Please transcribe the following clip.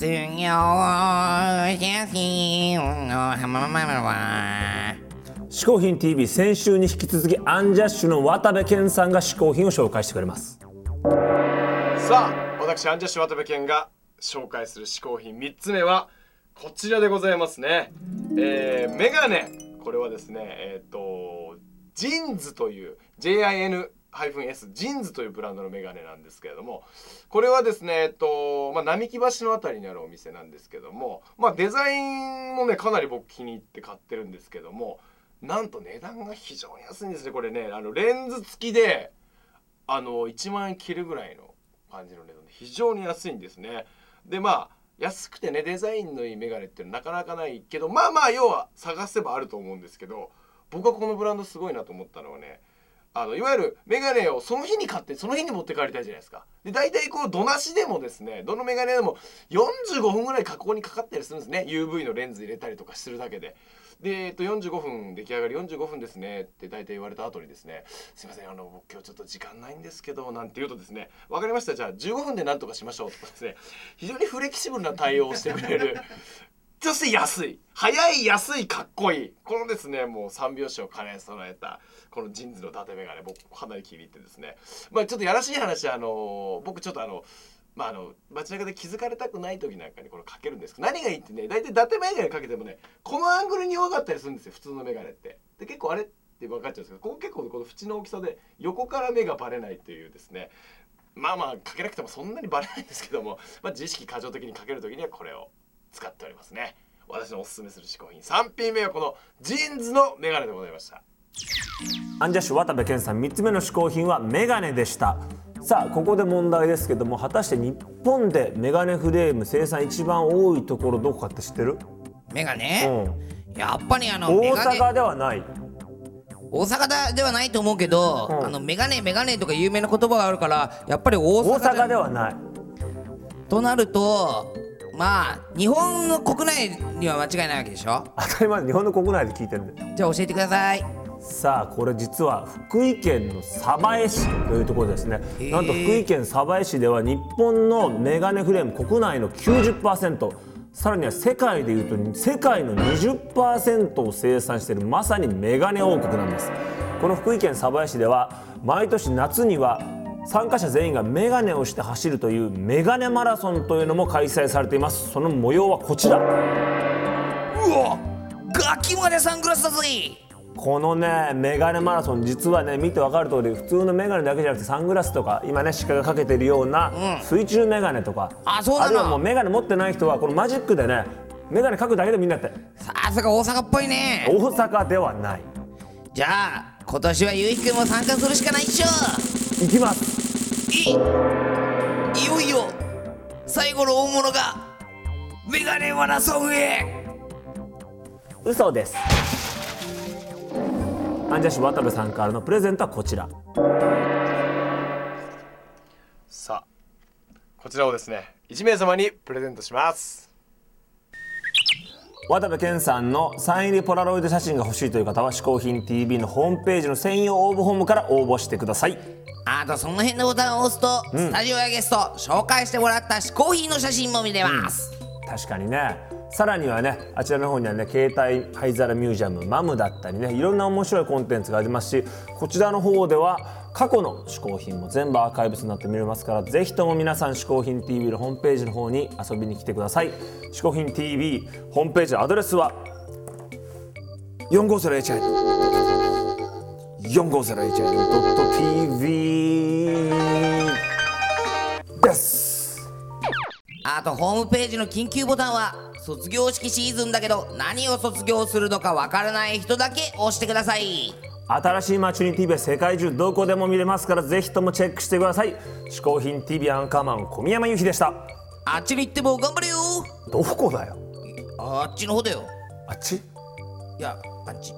卒業写真の浜々は嗜好品 TV 先週に引き続きアンジャッシュの渡部健さんが嗜好品を紹介してくれますさあ私アンジャッシュ渡部健が紹介する嗜好品3つ目はこちらでございますねえー、メガネこれはですねえっ、ー、とジンズという JIN JIN-S ジンズというブランドのメガネなんですけれどもこれはですねえっと、まあ、並木橋の辺りにあるお店なんですけどもまあデザインもねかなり僕気に入って買ってるんですけどもなんと値段が非常に安いんですねこれね。あのレンズ付きであの1万円切るぐらいの感じの値段で非常に安いんですね。でまあ安くてねデザインのいいメガネってなかなかないけどまあまあ要は探せばあると思うんですけど僕はこのブランドすごいなと思ったのはねあのいわゆるメガネをその日に買ってその日に持って帰りたいじゃないですか。で大体こうどなしでもですねどのメガネでも45分ぐらい加工にかかったりするんですね。UV のレンズ入れたりとかするだけで。で、えっと、45分出来上がり45分ですねって大体言われた後にですねすいませんあの僕今日ちょっと時間ないんですけどなんて言うとですね分かりました。じゃあ15分で何とかしましょうとかですね非常にフレキシブルな対応をしてくれるそして安い。早い安いかっこいい。このですねもう3拍子を兼ね備えたこの JINS の伊達メガネ僕かなり気に入ってですね。まあちょっとやらしい話あの僕ちょっとあのまああの街中で気づかれたくない時なんかにこれかけるんですけど何がいいってね大体伊達メガネかけてもねこのアングルに弱かったりするんですよ普通のメガネって。で結構あれって分かっちゃうんですけどここ結構この縁の大きさで横から目がバレないというですね。まあまあかけなくてもそんなにバレないんですけども、まあ、自意識過剰的にかける時にはこれを。使っておりますね。私のおすすめする嗜好品3品目はこの JINS のメガネでございました。アンジャッシュ渡部健さん3つ目の嗜好品はメガネでした。さあここで問題ですけども果たして日本でメガネフレーム生産一番多いところどこかって知ってる？メガネ、うん、やっぱりあの大阪ではない。大阪ではないと思うけど、うん。あのメガネメガネとか有名な言葉があるからやっぱり大阪大阪ではない。となるとまあ日本の国内には間違いないわけでしょ？当たり前日本の国内で聞いてるんでじゃあ教えてください。さあこれ実は福井県の鯖江市というところですね。ーなんと福井県鯖江市では日本のメガネフレーム国内の90%さらには世界でいうと世界の20%を生産しているまさにメガネ王国なんです。この福井県鯖江市では毎年夏には参加者全員がメガネをして走るというメガネマラソンというのも開催されています。その模様はこちら。うわガキまでサングラスだぜ。このねメガネマラソン実はね見て分かる通り普通のメガネだけじゃなくてサングラスとか今ね鹿がかけてるような水中メガネとか、あそうるいはもうメガネ持ってない人はこのマジックでねメガネかくだけでみんなやって。さすが大阪っぽいね。大阪ではない。じゃあ今年はゆうひくんも参加するしかないっしょいきます。いいよいよ最後の大物がメガネマラソンへ。嘘です。アンジャッシュ渡部さんからのプレゼントはこちら。さあこちらをですね1名様にプレゼントします。渡部健さんのサイン入りポラロイド写真が欲しいという方は「嗜好品 TV」のホームページの専用応募フォームから応募してくださいあとその辺のボタンを押すと、スタジオやゲスト紹介してもらった嗜好品の写真も見れます、確かにね。さらにはねあちらの方にはね携帯灰皿ミュージアムマムだったりねいろんな面白いコンテンツがありますしこちらの方では過去の嗜好品も全部アーカイブスになって見れますからぜひとも皆さん嗜好品 TV のホームページの方に遊びに来てください。嗜好品 TV ホームページのアドレスは 450HN450HN.tv あとホームページの緊急ボタンは卒業式シーズンだけど何を卒業するのかわからない人だけ押してください。新しい街に TV は世界中どこでも見れますからぜひともチェックしてください。嗜好品 TV アンカーマン小宮山由紀でした。あっちに行っても頑張れよ。どこだよ？あっちの方だよ。あっち？いやあっち